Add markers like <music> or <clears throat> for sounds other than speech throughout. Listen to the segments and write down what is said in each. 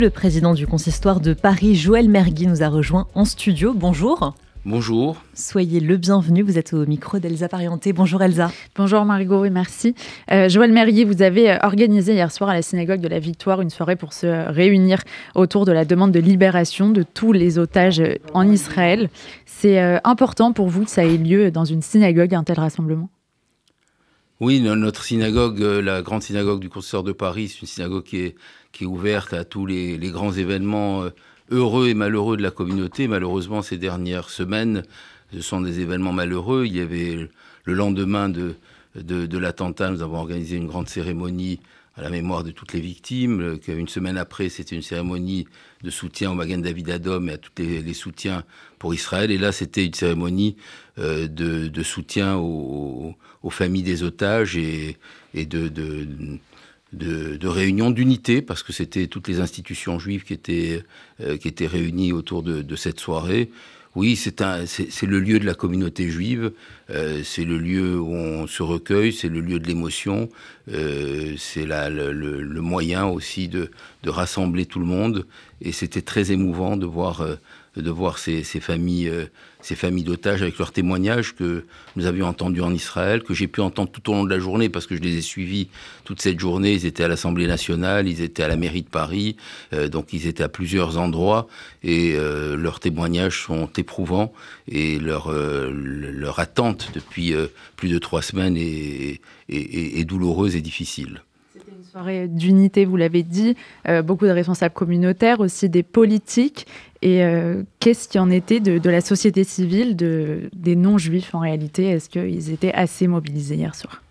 Le président du consistoire de Paris, Joël Mergui, nous a rejoint en studio. Bonjour. Bonjour. Soyez le bienvenu. Vous êtes au micro d'Elsa Parienté. Bonjour Elsa. Bonjour Margot et merci. Euh, Joël Mergui, vous avez euh, organisé hier soir à la synagogue de la Victoire une soirée pour se réunir autour de la demande de libération de tous les otages en Israël. C'est euh, important pour vous que ça ait lieu dans une synagogue, un tel rassemblement? Oui, notre synagogue, euh, la grande synagogue du Concert de Paris, c'est une synagogue qui est, qui est ouverte à tous les, grands événements euh, heureux et malheureux de la communauté. Malheureusement, ces dernières semaines, ce sont des événements malheureux. Il y avait le lendemain de, de, l'attentat, nous avons organisé une grande cérémonie à la mémoire de toutes les victimes. Une semaine après, c'était une cérémonie de soutien au Magen David Adom et à tous les, soutiens pour Israël. Et là, c'était une cérémonie euh, de, soutien aux, familles des otages et, de, de, réunion d'unité, parce que c'était toutes les institutions juives qui étaient, euh, qui étaient réunies autour de, cette soirée. Oui, c'est le lieu de la communauté juive, euh, c'est le lieu où on se recueille, c'est le lieu de l'émotion, euh, c'est le, le, moyen aussi de, de, rassembler tout le monde. Et c'était très émouvant de voir de voir ces, familles, euh, ces familles d'otages avec leurs témoignages que nous avions entendus en Israël, que j'ai pu entendre tout au long de la journée parce que je les ai suivis toute cette journée. Ils étaient à l'Assemblée nationale, ils étaient à la mairie de Paris, euh, donc ils étaient à plusieurs endroits et euh, leurs témoignages sont éprouvants et leur, leur attente depuis plus de trois semaines est douloureuse et difficile soirée d'unité, vous l'avez dit, euh, beaucoup de responsables communautaires, aussi des politiques. Et euh, qu'est-ce qui en était de, la société civile, de, des non-juifs en réalité? Est-ce qu'ils étaient assez mobilisés hier soir?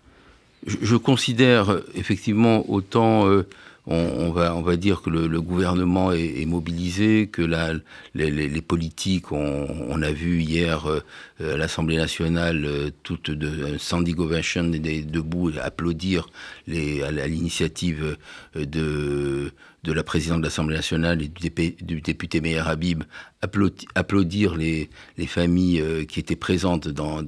Je, considère effectivement autant euh, on, va, on dire que le, gouvernement est, mobilisé, que les, politiques, on, a vu hier euh, à l'Assemblée nationale euh, toute de Sandy Govation debout applaudir à l'initiative de de la présidente de l'Assemblée nationale et du, député Meir Habib applaudir les, les familles euh, qui étaient présentes dans,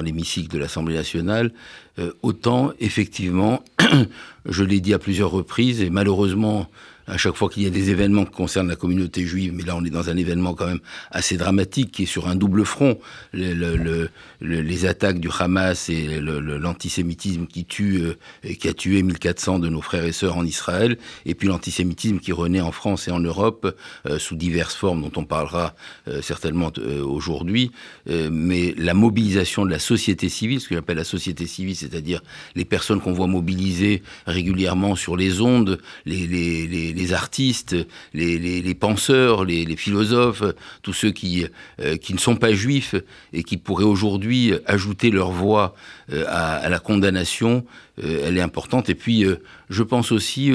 l'hémicycle de l'Assemblée nationale, euh, autant effectivement, <clears throat> je l'ai dit à plusieurs reprises, et malheureusement, à chaque fois qu'il y a des événements qui concernent la communauté juive, mais là on est dans un événement quand même assez dramatique qui est sur un double front. les attaques du Hamas et l'antisémitisme qui tue, euh, qui a tué 1400 de nos frères et sœurs en Israël, et puis l'antisémitisme qui renaît en France et en Europe euh, sous diverses formes dont on parlera euh, certainement aujourd'hui. mais la mobilisation de la société civile, ce que j'appelle la société civile, c'est-à-dire les personnes qu'on voit mobiliser régulièrement sur les ondes, les artistes, les, penseurs, les, philosophes, tous ceux qui, euh, qui ne sont pas juifs et qui pourraient aujourd'hui ajouter leur voix euh, à, la condamnation, euh, elle est importante. Et puis, je pense aussi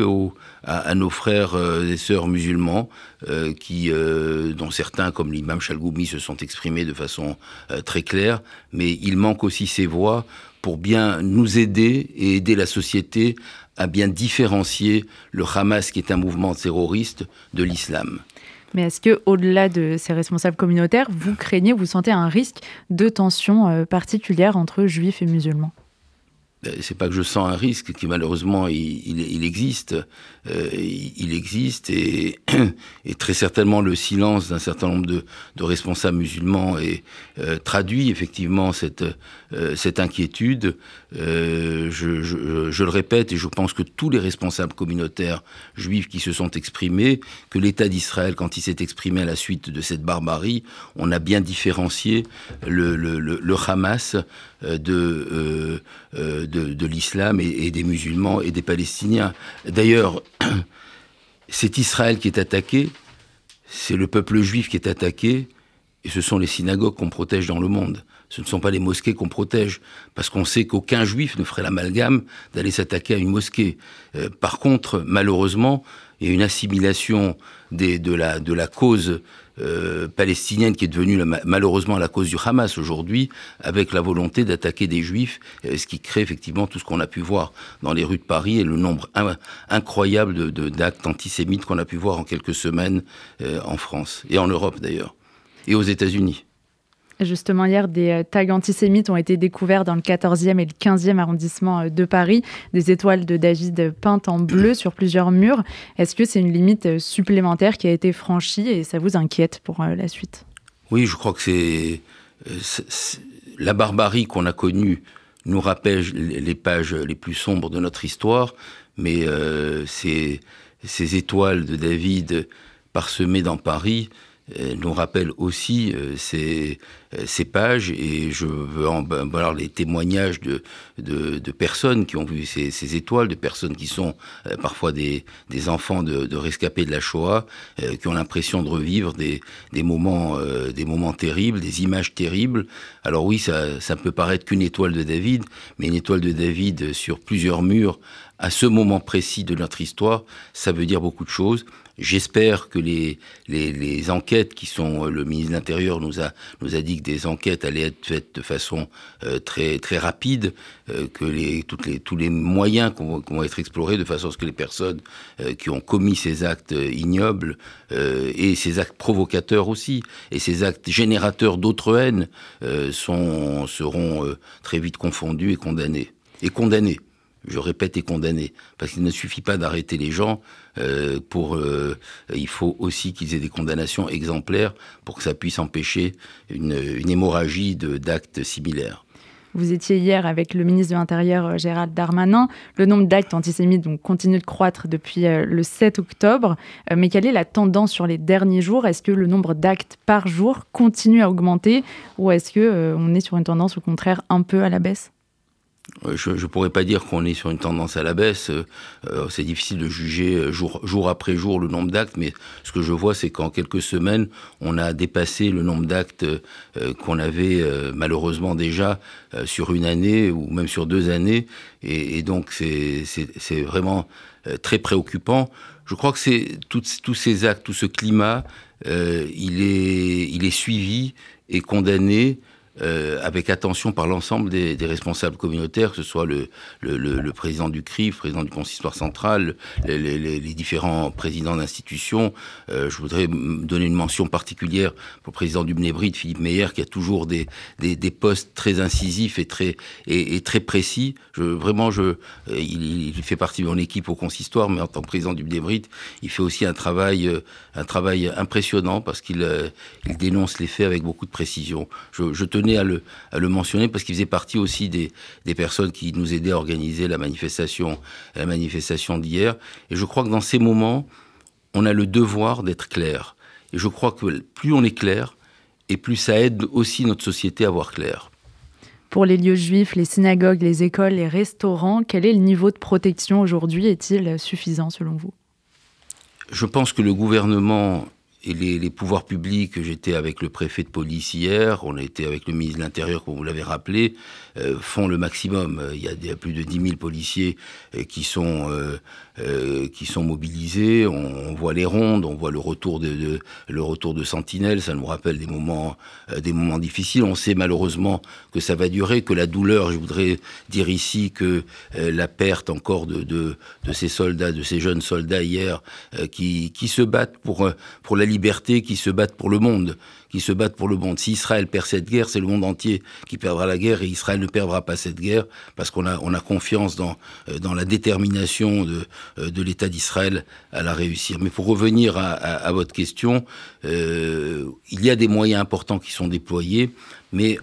à, nos frères et sœurs musulmans, qui, dont certains, comme l'imam Chalgoumi, se sont exprimés de façon très claire, mais il manque aussi ces voix pour bien nous aider et aider la société à bien différencier le Hamas, qui est un mouvement terroriste, de l'islam. Mais est-ce que, au-delà de ces responsables communautaires, vous craignez, vous sentez un risque de tension euh, particulière entre juifs et musulmans? C'est pas que je sens un risque qui malheureusement il, existe, euh, il, existe et, <clears throat> et, très certainement le silence d'un certain nombre de, de responsables musulmans est, euh, traduit effectivement cette, euh, cette inquiétude. Je, je, je, le répète et je pense que tous les responsables communautaires juifs qui se sont exprimés, que l'État d'Israël quand il s'est exprimé à la suite de cette barbarie, on a bien différencié le, le, le Hamas de de, l'islam et, des musulmans et des Palestiniens. D'ailleurs, <clears throat> c'est Israël qui est attaqué, c'est le peuple juif qui est attaqué, et ce sont les synagogues qu'on protège dans le monde. Ce ne sont pas les mosquées qu'on protège, parce qu'on sait qu'aucun juif ne ferait l'amalgame d'aller s'attaquer à une mosquée. Euh, par contre, malheureusement, il y a une assimilation de, la, de la cause euh, palestinienne qui est devenue malheureusement la cause du Hamas aujourd'hui, avec la volonté d'attaquer des juifs, euh, ce qui crée effectivement tout ce qu'on a pu voir dans les rues de Paris et le nombre incroyable d'actes antisémites qu'on a pu voir en quelques semaines en France et en Europe d'ailleurs, et aux États-Unis. Justement, hier, des euh, tags antisémites ont été découverts dans le 14e et le 15e arrondissement euh, de Paris, des étoiles de David peintes en bleu sur plusieurs murs. Est-ce que c'est une limite euh, supplémentaire qui a été franchie et ça vous inquiète pour la suite? Oui, je crois que c'est la barbarie qu'on a connue nous rappelle les pages les plus sombres de notre histoire, mais ces, étoiles de David parsemées dans Paris, nous rappelle aussi euh, ces, euh, ces, pages et je veux en voir les témoignages de, personnes qui ont vu ces, étoiles, de personnes qui sont parfois des, enfants de, rescapés de la Shoah, qui ont l'impression de revivre des, des moments, des moments terribles, des images terribles. Alors oui, ça, ça peut paraître qu'une étoile de David, mais une étoile de David sur plusieurs murs à ce moment précis de notre histoire, ça veut dire beaucoup de choses. J'espère que les, enquêtes qui sont, le ministre de l'Intérieur nous a, dit que des enquêtes allaient être faites de façon euh, très, rapide, euh, que tous les moyens vont, vont être explorés de façon à ce que les personnes euh, qui ont commis ces actes ignobles et ces actes provocateurs aussi, et ces actes générateurs d'autres haines sont, seront très vite confondus et condamnés. Et condamnés je répète, est condamné. Parce qu'il ne suffit pas d'arrêter les gens, euh, pour, euh, il faut aussi qu'ils aient des condamnations exemplaires pour que ça puisse empêcher une, une hémorragie d'actes similaires. Vous étiez hier avec le ministre de l'Intérieur euh, Gérald Darmanin. Le nombre d'actes antisémites continue de croître depuis le 7 octobre. Mais quelle est la tendance sur les derniers jours? Est-ce que le nombre d'actes par jour continue à augmenter? Ou est-ce que on est sur une tendance au contraire un peu à la baisse? Je ne pourrais pas dire qu'on est sur une tendance à la baisse. Euh, euh, c'est difficile de juger jour, après jour le nombre d'actes, mais ce que je vois, c'est qu'en quelques semaines, on a dépassé le nombre d'actes qu'on avait malheureusement déjà sur une année ou même sur deux années. Et, donc, c'est vraiment très préoccupant. Je crois que tous ces actes, tout ce climat, il est suivi et condamné euh, avec attention par l'ensemble des, responsables communautaires, que ce soit le, président du CRIF, le président du consistoire central, les, différents présidents d'institutions. Euh, je voudrais donner une mention particulière pour le président du Bnébrid, Philippe Meyer, qui a toujours des, des, postes très incisifs et très, et, très précis. Vraiment, il, fait partie de mon équipe au consistoire, mais en tant que président du Bnébrid, il fait aussi un travail, euh, un travail impressionnant parce qu'il il dénonce les faits avec beaucoup de précision. Je, je à le, à le mentionner parce qu'il faisait partie aussi des, des personnes qui nous aidaient à organiser la manifestation, la manifestation d'hier. Et je crois que dans ces moments, on a le devoir d'être clair. Et je crois que plus on est clair, et plus ça aide aussi notre société à voir clair. Pour les lieux juifs, les synagogues, les écoles, les restaurants, quel est le niveau de protection aujourd'hui? Est-il suffisant selon vous? Je pense que le gouvernement et les, pouvoirs publics, j'étais avec le préfet de police hier, on a été avec le ministre de l'Intérieur, comme vous l'avez rappelé, euh, font le maximum. Il y, a, il y, a, plus de 10 000 policiers euh, qui sont euh, euh, qui sont mobilisés. On, voit les rondes, on voit le retour de, de le retour de sentinelles. Ça nous rappelle des moments euh, des moments difficiles. On sait malheureusement que ça va durer, que la douleur. Je voudrais dire ici que euh, la perte encore de, de, de ces soldats, de ces jeunes soldats hier, qui qui se battent pour pour la liberté, qui se battent pour le monde, qui se battent pour le monde. Si Israël perd cette guerre, c'est le monde entier qui perdra la guerre et Israël ne perdra pas cette guerre parce qu'on a, on a confiance dans, euh, dans la détermination de, euh, de l'État d'Israël à la réussir. Mais pour revenir à, à, votre question, euh, il y a des moyens importants qui sont déployés, mais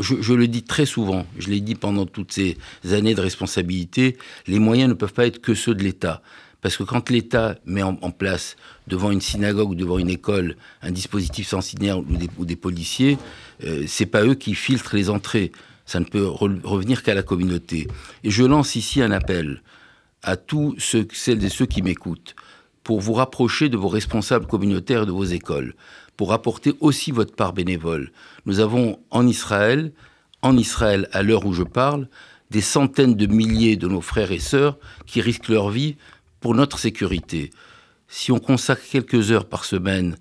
je, le dis très souvent, je l'ai dit pendant toutes ces années de responsabilité, les moyens ne peuvent pas être que ceux de l'État. Parce que quand l'État met en, place devant une synagogue ou devant une école un dispositif sensibilisateur ou des, ou des policiers, euh, c'est pas eux qui filtrent les entrées. Ça ne peut re revenir qu'à la communauté. Et je lance ici un appel à tous celles et ceux qui m'écoutent pour vous rapprocher de vos responsables communautaires et de vos écoles, pour apporter aussi votre part bénévole. Nous avons en Israël, en Israël, à l'heure où je parle, des centaines de milliers de nos frères et sœurs qui risquent leur vie pour notre sécurité. Si on consacre quelques heures par semaine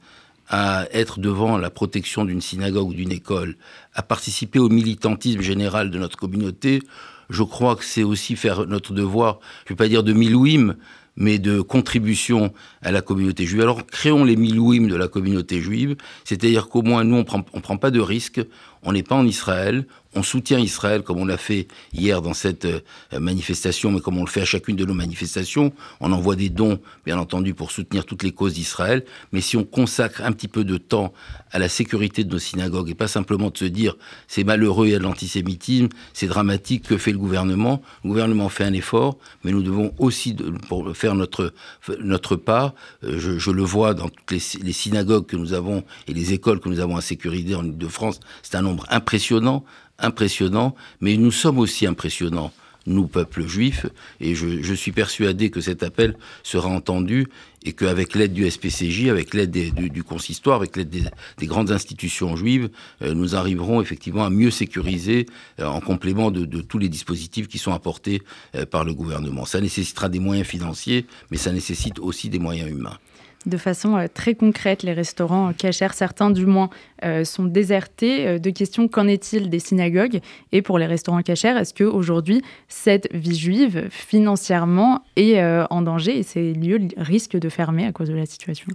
à être devant la protection d'une synagogue ou d'une école, à participer au militantisme général de notre communauté, je crois que c'est aussi faire notre devoir, je ne vais pas dire de milouim, mais de contribution à la communauté juive. Alors créons les milouim de la communauté juive, c'est-à-dire qu'au moins nous, on ne prend pas de risques, on n'est pas en Israël, on soutient Israël comme on l'a fait hier dans cette euh, manifestation, mais comme on le fait à chacune de nos manifestations. On envoie des dons, bien entendu, pour soutenir toutes les causes d'Israël. Mais si on consacre un petit peu de temps à la sécurité de nos synagogues et pas simplement de se dire c'est malheureux, il y a de l'antisémitisme, c'est dramatique, que fait le gouvernement? Le gouvernement fait un effort, mais nous devons aussi pour faire notre, notre part. Euh, je, le vois dans toutes les, synagogues que nous avons et les écoles que nous avons à sécuriser en Ile-de-France. C'est un impressionnant impressionnant, mais nous sommes aussi impressionnants, nous, peuple juif, et je, suis persuadé que cet appel sera entendu et qu'avec l'aide du SPCJ, avec l'aide du, consistoire, avec l'aide des, grandes institutions juives, euh, nous arriverons effectivement à mieux sécuriser euh, en complément de, tous les dispositifs qui sont apportés euh, par le gouvernement. Ça nécessitera des moyens financiers, mais ça nécessite aussi des moyens humains de façon euh, très concrète. Les restaurants cachers, certains du moins, euh, sont désertés. Euh, de questions, qu'en est-il des synagogues? Et pour les restaurants cachers, est-ce qu'aujourd'hui, cette vie juive, financièrement, est en danger? Et ces lieux risquent de fermer à cause de la situation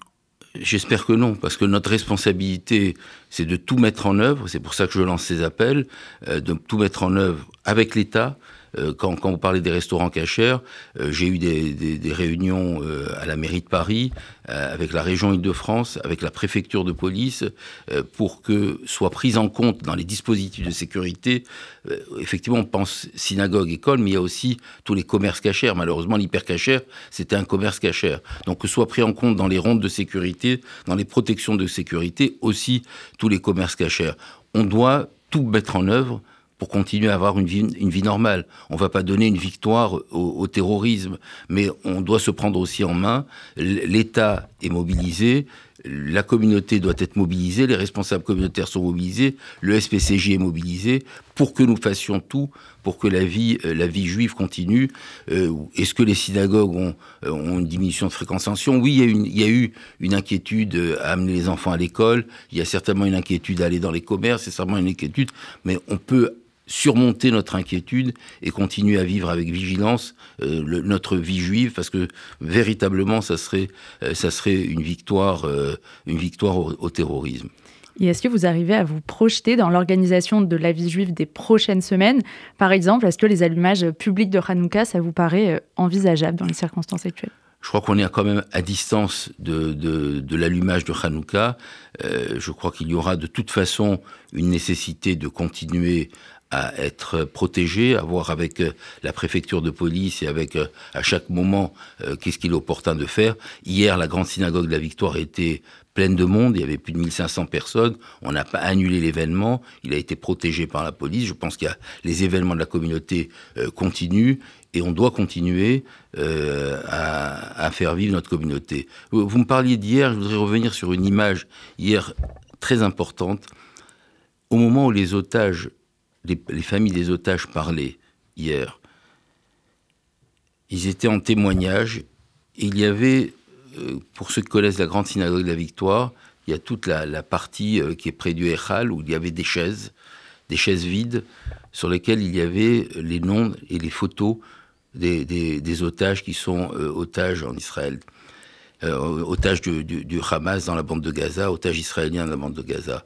J'espère que non, parce que notre responsabilité, c'est de tout mettre en œuvre. C'est pour ça que je lance ces appels, de tout mettre en œuvre avec l'État, euh, quand, vous parlez des restaurants cachers, euh, j'ai eu des, réunions euh, à la mairie de Paris, avec la région Île-de-France, avec la préfecture de police, pour que soit prise en compte dans les dispositifs de sécurité. effectivement, on pense synagogue, école, mais il y a aussi tous les commerces cachers. Malheureusement, l'hypercachère, c'était un commerce cachère. Donc, que soit pris en compte dans les rondes de sécurité, dans les protections de sécurité, aussi tous les commerces cachers. On doit tout mettre en œuvre pour continuer à avoir une vie, normale. On va pas donner une victoire au, terrorisme, mais on doit se prendre aussi en main. L'État est mobilisé, la communauté doit être mobilisée, les responsables communautaires sont mobilisés, le SPCJ est mobilisé pour que nous fassions tout pour que la vie, euh, la vie juive continue. Euh, est-ce que les synagogues ont, euh, une diminution de fréquentation Oui, il y, a il y a eu une inquiétude à amener les enfants à l'école, il y a certainement une inquiétude à aller dans les commerces, c'est certainement une inquiétude, mais on peut surmonter notre inquiétude et continuer à vivre avec vigilance euh, notre vie juive parce que véritablement ça serait euh, ça serait une victoire euh, une victoire au, terrorisme. Et est-ce que vous arrivez à vous projeter dans l'organisation de la vie juive des prochaines semaines? Par exemple, est-ce que les allumages publics de Hanouka, ça vous paraît envisageable dans les circonstances actuelles? Je crois qu'on est quand même à distance de, de, de l'allumage de Hanouka. je crois qu'il y aura de toute façon une nécessité de continuer à être protégé, à voir avec euh, la préfecture de police et avec euh, à chaque moment euh, qu'est-ce qu'il est opportun de faire. Hier, la grande synagogue de la Victoire était pleine de monde, il y avait plus de 1500 personnes, on n'a pas annulé l'événement, il a été protégé par la police, je pense a les événements de la communauté continuent et on doit continuer à, à, faire vivre notre communauté. Vous, vous me parliez d'hier, je voudrais revenir sur une image hier très importante. Au moment où les otages les, familles des otages parlaient hier. Ils étaient en témoignage. il y avait, euh, pour ceux qui connaissent la grande synagogue de la Victoire, il y a toute la, partie euh, qui est près du Echal où il y avait des chaises, des chaises vides, sur lesquelles il y avait les noms et les photos des, otages qui sont euh, otages en Israël. otages du, Hamas dans la bande de Gaza, otages israéliens dans la bande de Gaza.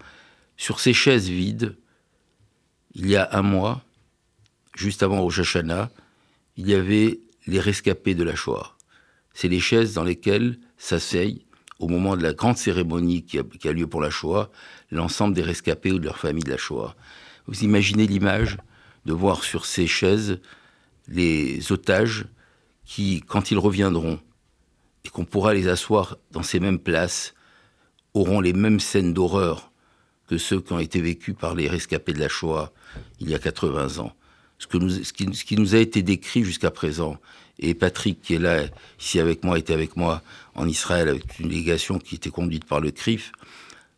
Sur ces chaises vides, il y a un mois, juste avant Rosh Hashanah, il y avait les rescapés de la Shoah. C'est les chaises dans lesquelles s'asseyent, au moment de la grande cérémonie qui a, lieu pour la Shoah, l'ensemble des rescapés ou de leur famille de la Shoah. Vous imaginez l'image de voir sur ces chaises les otages qui, quand ils reviendront, et qu'on pourra les asseoir dans ces mêmes places, auront les mêmes scènes d'horreur que ceux qui ont été vécus par les rescapés de la Shoah il y a 80 ans. Ce, que ce, qui, nous a été décrit jusqu'à présent, et Patrick qui est là, ici avec moi, était avec moi en Israël avec une délégation qui était conduite par le CRIF,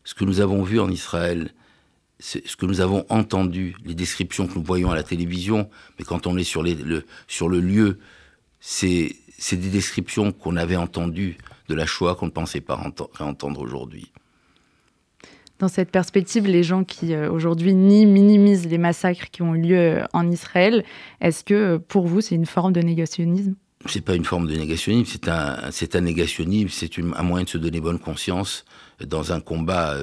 ce que nous avons vu en Israël, ce que nous avons entendu, les descriptions que nous voyons à la télévision, mais quand on est sur, le, sur le lieu, c'est des descriptions qu'on avait entendues de la Shoah qu'on ne pensait pas entendre aujourd'hui dans cette perspective, les gens qui euh, aujourd'hui nient, minimisent les massacres qui ont eu lieu euh, en Israël, est-ce que euh, pour vous c'est une forme de négationnisme? C'est pas une forme de négationnisme, c'est un, c'est un négationnisme, c'est un moyen de se donner bonne conscience dans un combat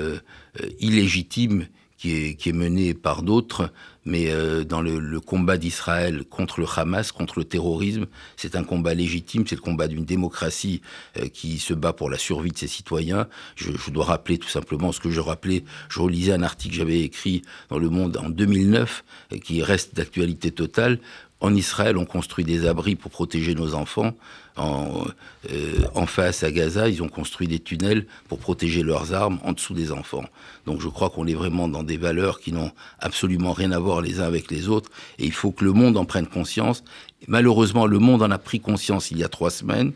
illégitime qui est, menée par d'autres, mais euh, dans le, combat d'Israël contre le Hamas, contre le terrorisme, c'est un combat légitime, c'est le combat d'une démocratie euh, qui se bat pour la survie de ses citoyens. Je, je, dois rappeler tout simplement ce que je rappelais, je relisais un article que j'avais écrit dans Le Monde en 2009, qui reste d'actualité totale, en Israël, on construit des abris pour protéger nos enfants. En, euh, en, face à Gaza, ils ont construit des tunnels pour protéger leurs armes en dessous des enfants. Donc je crois qu'on est vraiment dans des valeurs qui n'ont absolument rien à voir les uns avec les autres. Et il faut que le monde en prenne conscience. Malheureusement, le monde en a pris conscience il y a trois semaines.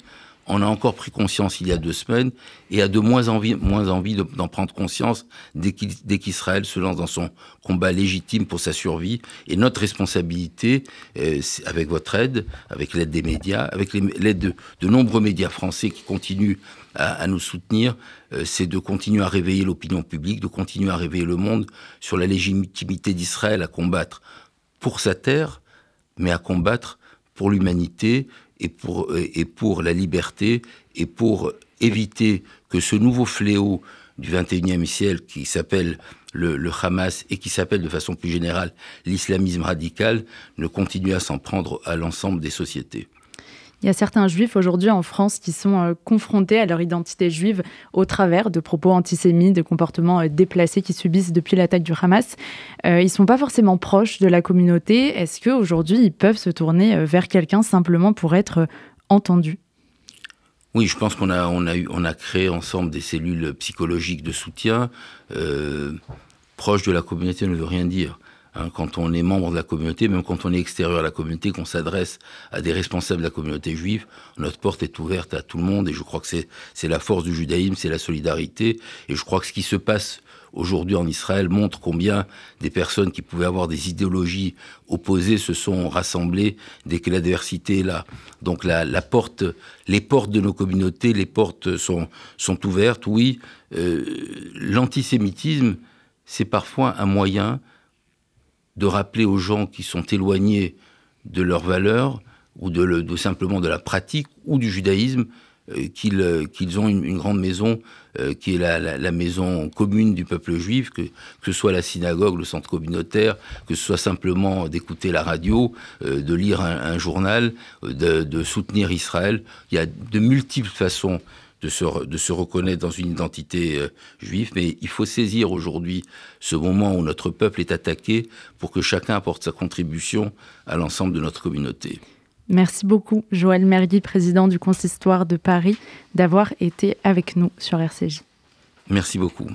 On a encore pris conscience il y a deux semaines et a de moins envie, moins envie d'en prendre conscience dès qu'Israël se lance dans son combat légitime pour sa survie. Et notre responsabilité, euh, avec votre aide, avec l'aide des médias, avec l'aide de, nombreux médias français qui continuent à, à nous soutenir, euh, c'est de continuer à réveiller l'opinion publique, de continuer à réveiller le monde sur la légitimité d'Israël à combattre pour sa terre, mais à combattre pour l'humanité et pour, la liberté et pour éviter que ce nouveau fléau du 21e siècle qui s'appelle le, le, Hamas et qui s'appelle de façon plus générale l'islamisme radical ne continue à s'en prendre à l'ensemble des sociétés. Il y a certains juifs aujourd'hui en France qui sont euh, confrontés à leur identité juive au travers de propos antisémites, de comportements euh, déplacés qu'ils subissent depuis l'attaque du Hamas. Euh, ils ne sont pas forcément proches de la communauté. Est-ce qu'aujourd'hui, ils peuvent se tourner vers quelqu'un simplement pour être entendus? Oui, je pense qu'on a, créé ensemble des cellules psychologiques de soutien. Proche de la communauté ne veut rien dire. Hein, quand on est membre de la communauté, même quand on est extérieur à la communauté, qu'on s'adresse à des responsables de la communauté juive, notre porte est ouverte à tout le monde et je crois que c'est la force du judaïsme, c'est la solidarité et je crois que ce qui se passe aujourd'hui en Israël montre combien des personnes qui pouvaient avoir des idéologies opposées se sont rassemblées dès que l'adversité est là. Donc la, porte, les portes de nos communautés, les portes sont, sont ouvertes. Oui, euh, l'antisémitisme, c'est parfois un moyen de rappeler aux gens qui sont éloignés de leurs valeurs ou de, simplement de la pratique ou du judaïsme euh, qu'ils euh, qu'ils ont une, grande maison euh, qui est la, maison commune du peuple juif, que, que ce soit la synagogue, le centre communautaire, que ce soit simplement d'écouter la radio, de lire un, journal, de, soutenir Israël. Il y a de multiples façons de se, de se reconnaître dans une identité euh, juive, mais il faut saisir aujourd'hui ce moment où notre peuple est attaqué pour que chacun apporte sa contribution à l'ensemble de notre communauté. Merci beaucoup, Joël Mergui, président du Consistoire de Paris, d'avoir été avec nous sur RCJ. Merci beaucoup.